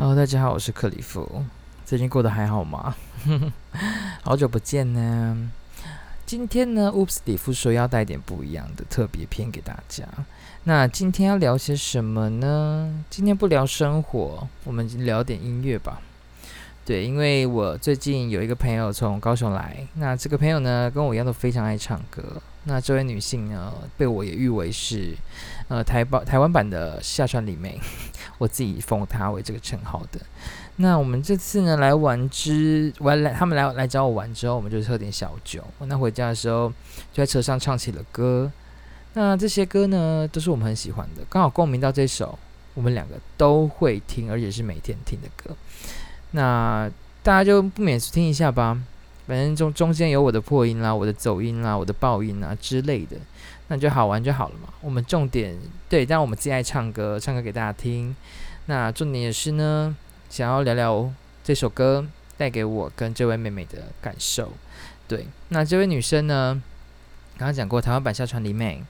好大家好，我是克里夫。最近过得还好吗？好久不见呢。今天呢，Oops，里夫说要带点不一样的特别篇给大家。那今天要聊些什么呢？今天不聊生活，我们聊点音乐吧。对，因为我最近有一个朋友从高雄来，那这个朋友呢，跟我一样都非常爱唱歌。那这位女性呢，被我也誉为是，呃，台湾台湾版的夏川里美，我自己封她为这个称号的。那我们这次呢，来玩之，玩来他们来来找我玩之后，我们就喝点小酒。那回家的时候，就在车上唱起了歌。那这些歌呢，都是我们很喜欢的，刚好共鸣到这首我们两个都会听，而且是每天听的歌。那大家就不免听一下吧。反正中中间有我的破音啦，我的走音啦，我的爆音啊之类的，那就好玩就好了嘛。我们重点对，但我们最爱唱歌，唱歌给大家听。那重点也是呢，想要聊聊这首歌带给我跟这位妹妹的感受。对，那这位女生呢，刚刚讲过台湾版夏川里美。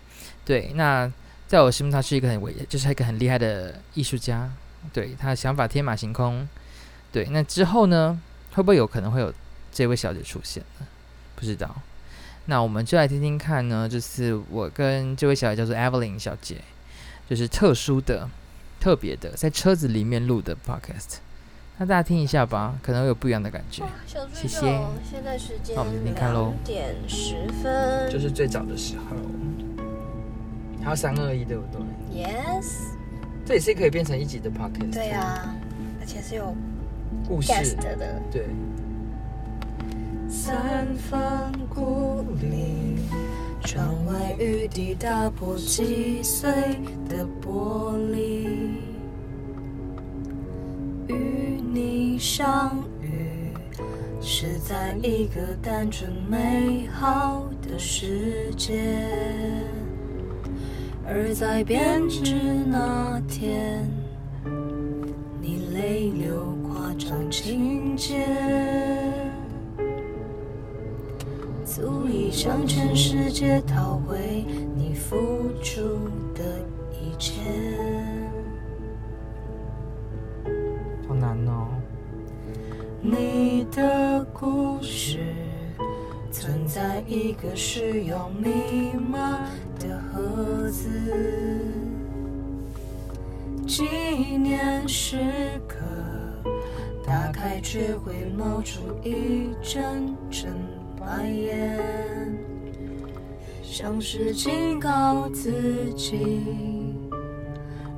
对，那在我心目中她是一个很伟，就是一个很厉害的艺术家。对，她的想法天马行空。对，那之后呢，会不会有可能会有？这位小姐出现了，不知道。那我们就来听听看呢，就是我跟这位小姐叫做 Evelyn 小姐，就是特殊的、特别的，在车子里面录的 Podcast。那大家听一下吧，可能会有不一样的感觉。谢谢。现在时间，那我们听听看喽。点十分，就是最早的时候。还有三二一，对不对？Yes。这也是可以变成一集的 Podcast。对啊，而且是有故事的。对。三番故里，窗外雨滴打破击碎的玻璃，与你相遇是在一个单纯美好的世界，而在编织那天，你泪流夸张情节。足以向全世界讨回你付出的一切。好难哦。你的故事存在一个需要密码的盒子，纪念时刻打开却会冒出一阵阵。白眼，像是警告自己，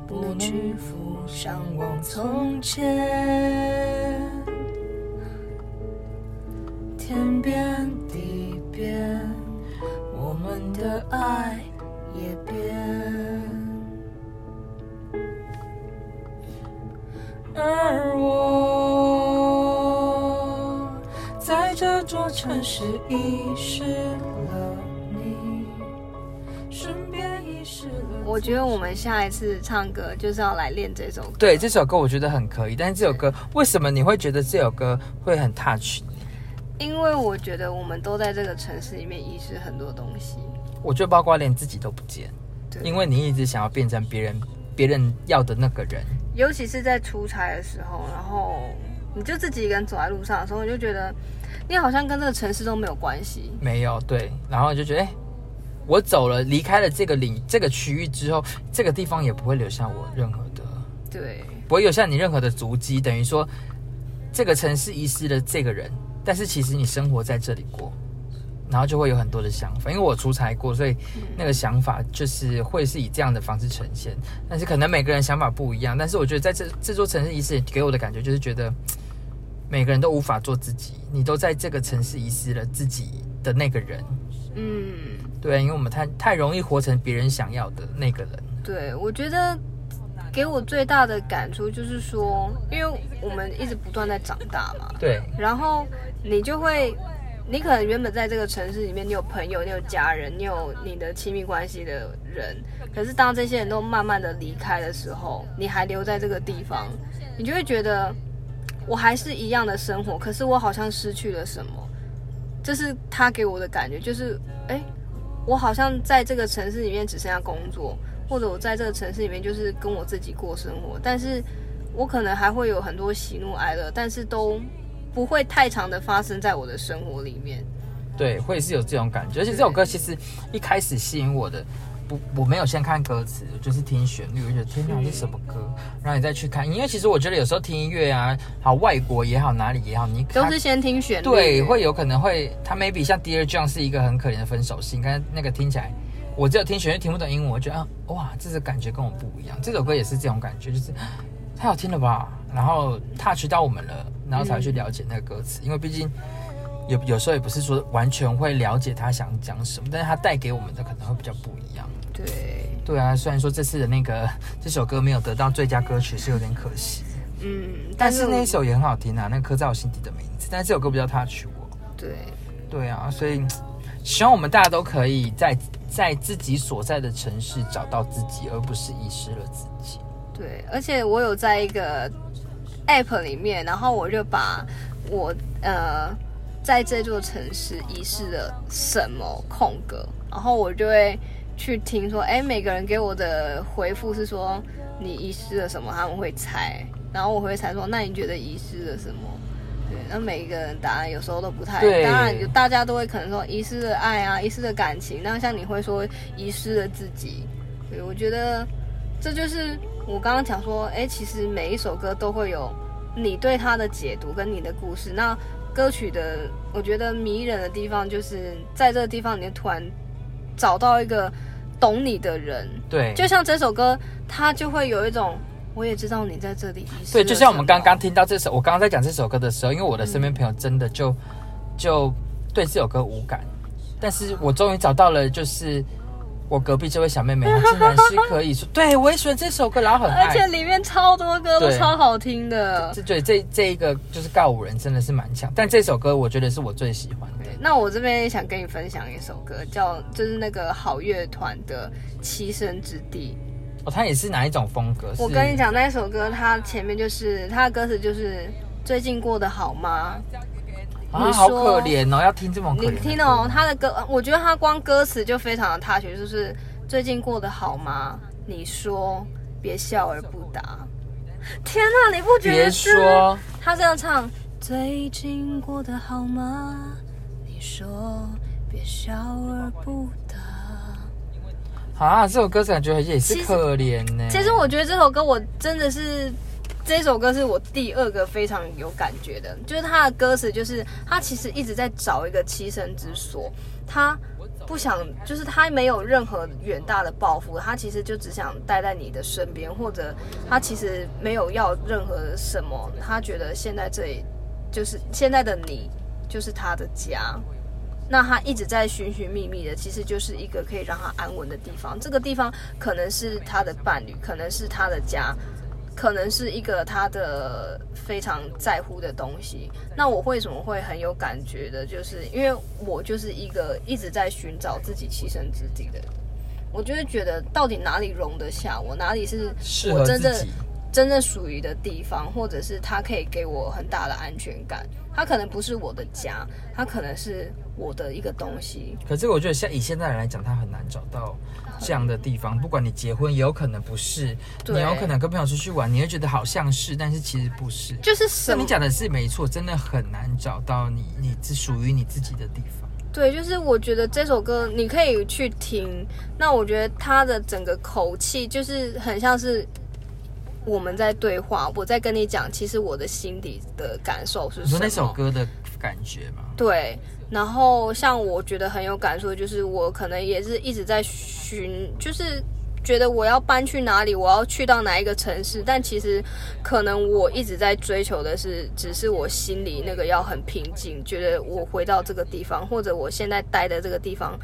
不去浮想往从前。天变地变，我们的爱也变，而我。这座城市遗失了你，顺便遗失了。我觉得我们下一次唱歌就是要来练这首歌。对，这首歌我觉得很可以，但是这首歌为什么你会觉得这首歌会很 touch 你？因为我觉得我们都在这个城市里面遗失很多东西。我觉得包括连自己都不见，因为你一直想要变成别人，别人要的那个人。尤其是在出差的时候，然后你就自己一个人走在路上的时候，你就觉得。你好像跟这个城市都没有关系，没有对，然后就觉得，哎，我走了，离开了这个领这个区域之后，这个地方也不会留下我任何的，对，不会留下你任何的足迹，等于说，这个城市遗失了这个人，但是其实你生活在这里过，然后就会有很多的想法，因为我出差过，所以那个想法就是会是以这样的方式呈现，但是可能每个人想法不一样，但是我觉得在这这座城市遗失给我的感觉就是觉得。每个人都无法做自己，你都在这个城市遗失了自己的那个人。嗯，对，因为我们太太容易活成别人想要的那个人。对，我觉得给我最大的感触就是说，因为我们一直不断在长大嘛。对。然后你就会，你可能原本在这个城市里面，你有朋友，你有家人，你有你的亲密关系的人。可是当这些人都慢慢的离开的时候，你还留在这个地方，你就会觉得。我还是一样的生活，可是我好像失去了什么，这是他给我的感觉，就是，哎，我好像在这个城市里面只剩下工作，或者我在这个城市里面就是跟我自己过生活，但是我可能还会有很多喜怒哀乐，但是都不会太长的发生在我的生活里面。对，会是有这种感觉。而且这首歌其实一开始吸引我的，不，我没有先看歌词，就是听旋律，我觉得天哪，这是什么歌？然后你再去看，因为其实我觉得有时候听音乐啊，好外国也好，哪里也好，你都是先听旋律。对，会有可能会，他 maybe 像 Dear John 是一个很可怜的分手信，刚才那个听起来，我只有听旋律听不懂英文，我觉得啊，哇，这个感觉跟我不一样。这首歌也是这种感觉，就是太好听了吧，然后 touch 到我们了，然后才会去了解那个歌词，嗯、因为毕竟。有有时候也不是说完全会了解他想讲什么，但是他带给我们的可能会比较不一样。对对啊，虽然说这次的那个这首歌没有得到最佳歌曲是有点可惜，嗯，但是那一首也很好听啊，那个刻在我心底的名字。但是这首歌不叫他娶我。对对啊，所以希望我们大家都可以在在自己所在的城市找到自己，而不是遗失了自己。对，而且我有在一个 app 里面，然后我就把我呃。在这座城市遗失了什么空格，然后我就会去听说，哎，每个人给我的回复是说你遗失了什么，他们会猜，然后我会猜说，那你觉得遗失了什么？对，那每一个人答案有时候都不太，对当然大家都会可能说遗失了爱啊，遗失了感情，那像你会说遗失了自己，对，我觉得这就是我刚刚讲说，哎，其实每一首歌都会有你对它的解读跟你的故事，那。歌曲的，我觉得迷人的地方就是在这个地方，你突然找到一个懂你的人。对，就像这首歌，它就会有一种，我也知道你在这里。对，就像我们刚刚听到这首，我刚刚在讲这首歌的时候，因为我的身边朋友真的就、嗯、就对这首歌无感，但是我终于找到了，就是。我隔壁这位小妹妹，她竟然是可以说，对我也喜欢这首歌，然后很，而且里面超多歌都超好听的。这对这这一个就是告五人真的是蛮强，但这首歌我觉得是我最喜欢的。那我这边也想跟你分享一首歌，叫就是那个好乐团的《栖身之地》。哦，它也是哪一种风格？我跟你讲，那一首歌它前面就是它的歌词就是最近过得好吗？啊，好可怜哦！要听这么可怜，你听哦，他的歌，我觉得他光歌词就非常的 touch，就是最近过得好吗？你说，别笑而不答。天哪，你不觉得？别说，他这样唱，最近过得好吗？你说，别笑而不答。啊，这首歌感觉也是可怜呢。其实我觉得这首歌我真的是。这首歌是我第二个非常有感觉的，就是他的歌词，就是他其实一直在找一个栖身之所，他不想，就是他没有任何远大的抱负，他其实就只想待在你的身边，或者他其实没有要任何什么，他觉得现在这里就是现在的你就是他的家，那他一直在寻寻觅觅的，其实就是一个可以让他安稳的地方，这个地方可能是他的伴侣，可能是他的家。可能是一个他的非常在乎的东西。那我为什么会很有感觉的？就是因为我就是一个一直在寻找自己栖身之地的人。我就会觉得，到底哪里容得下我？哪里是我真正真正属于的地方？或者是他可以给我很大的安全感？他可能不是我的家，他可能是我的一个东西。可是我觉得，像以现在人来讲，他很难找到这样的地方。不管你结婚，也有可能不是；你有可能跟朋友出去玩，你会觉得好像是，但是其实不是。就是什么？你讲的是没错，真的很难找到你，你是属于你自己的地方。对，就是我觉得这首歌你可以去听。那我觉得他的整个口气，就是很像是。我们在对话，我在跟你讲，其实我的心底的感受是什么？你说那首歌的感觉吗？对，然后像我觉得很有感受，就是我可能也是一直在寻，就是觉得我要搬去哪里，我要去到哪一个城市，但其实可能我一直在追求的是，只是我心里那个要很平静，觉得我回到这个地方，或者我现在待的这个地方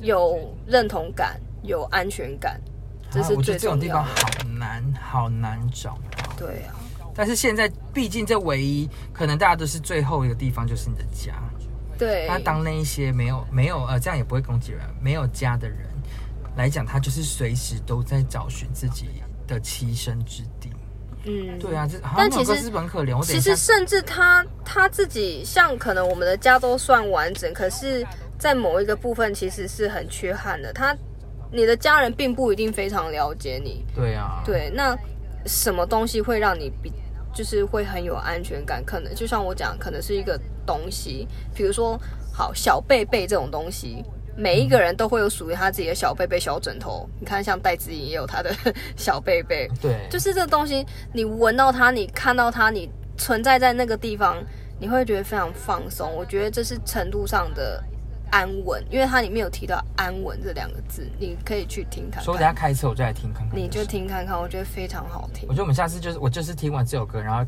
有认同感，有安全感。这是最重要的。啊，我觉得这种地方好难，好难找。对啊，但是现在毕竟这唯一可能大家都是最后一个地方就是你的家。对。他当那一些没有没有呃这样也不会攻击人，没有家的人来讲，他就是随时都在找寻自己的栖身之地。嗯，对啊，这但其实是很可怜。其实甚至他他自己像可能我们的家都算完整，可是在某一个部分其实是很缺憾的。他。你的家人并不一定非常了解你，对啊，对，那什么东西会让你比，就是会很有安全感？可能就像我讲，可能是一个东西，比如说，好小贝贝这种东西，每一个人都会有属于他自己的小贝贝、小枕头。你看，像戴资颖也有他的 小贝贝，对，就是这个东西，你闻到它，你看到它，你存在在那个地方，你会觉得非常放松。我觉得这是程度上的。安稳，因为它里面有提到“安稳”这两个字，你可以去听看看。所以我等下开车我就来听看看。你就听看看，我觉得非常好听。我觉得我们下次就是我就是听完这首歌，然后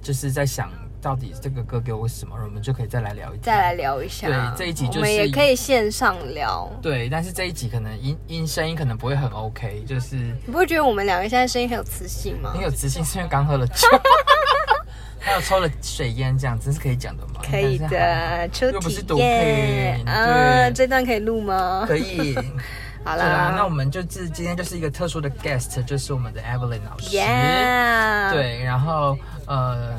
就是在想到底这个歌给我什么，我们就可以再来聊一再来聊一下。对，这一集就是、我们也可以线上聊。对，但是这一集可能音音声音可能不会很 OK，就是你不会觉得我们两个现在声音很有磁性吗？很有磁性，是因为刚喝了酒。还有抽了水烟，这样真是可以讲的吗？可以的，抽又不是毒品。啊，这段可以录吗？可以。好啦，那我们就是今天就是一个特殊的 guest，就是我们的 Evelyn 老师。对，然后呃，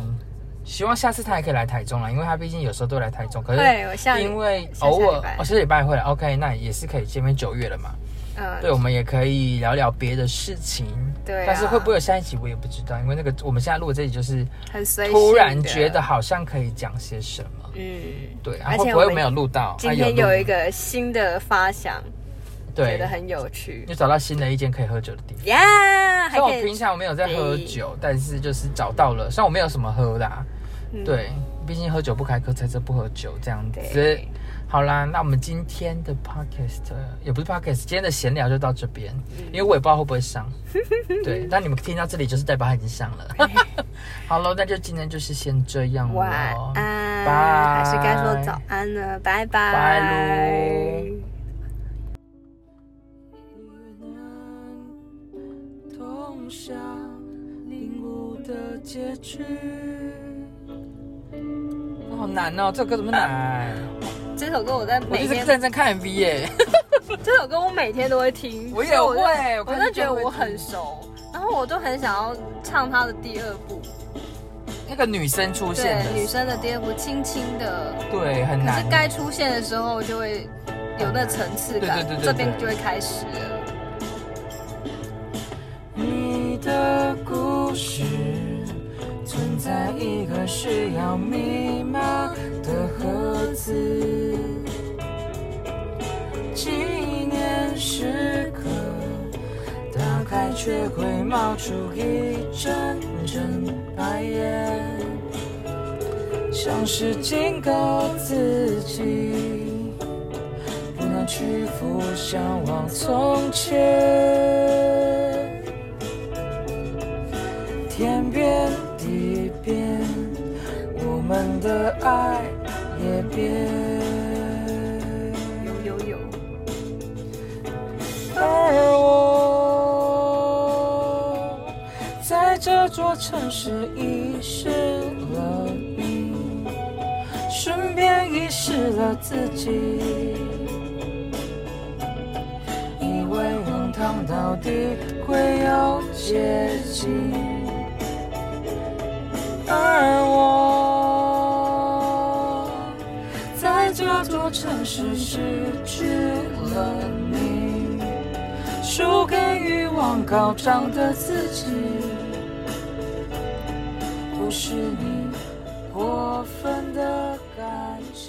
希望下次他也可以来台中了，因为他毕竟有时候都来台中。可是因为偶尔，我下礼拜会来。OK，那也是可以见面。九月了嘛。嗯。对，我们也可以聊聊别的事情。对、啊，但是会不会有下一集我也不知道，因为那个我们现在录的这里就是很随突然觉得好像可以讲些什么，嗯，对，而且我又没有录到，今天有一个新的发想，对，觉得很有趣，就找到新的一间可以喝酒的地方，呀，像我平常我没有在喝酒，但是就是找到了，虽然我没有什么喝的、啊，对，毕竟喝酒不开车，开车不喝酒这样子。好啦，那我们今天的 podcast 也不是 podcast，今天的闲聊就到这边，因为我也不知道会不会上。对，但你们听到这里就是代表它已经上了。好喽，那就今天就是先这样了。晚安，拜，还是该说早安了，拜拜。拜喽。好难哦，这首歌怎么难？这首歌我在每天认真看 MV 耶。这首歌我每天都会听，我也会，我真的觉得我很熟，然后我就很想要唱他的第二部。那个女生出现，对，女生的第二部，轻轻的，对，很难。可是该出现的时候就会有那层次感，对对对对，这边就会开始了。一个需要密码的盒子，纪念时刻打开却会冒出一阵阵白烟，像是警告自己不能屈服，向往从前，天边别有有有，而我在这座城市遗失了你，顺便遗失了自己，以为荒唐到底会有结局，而我。城市失去了你，输给欲望高涨的自己，不是你过分的感情。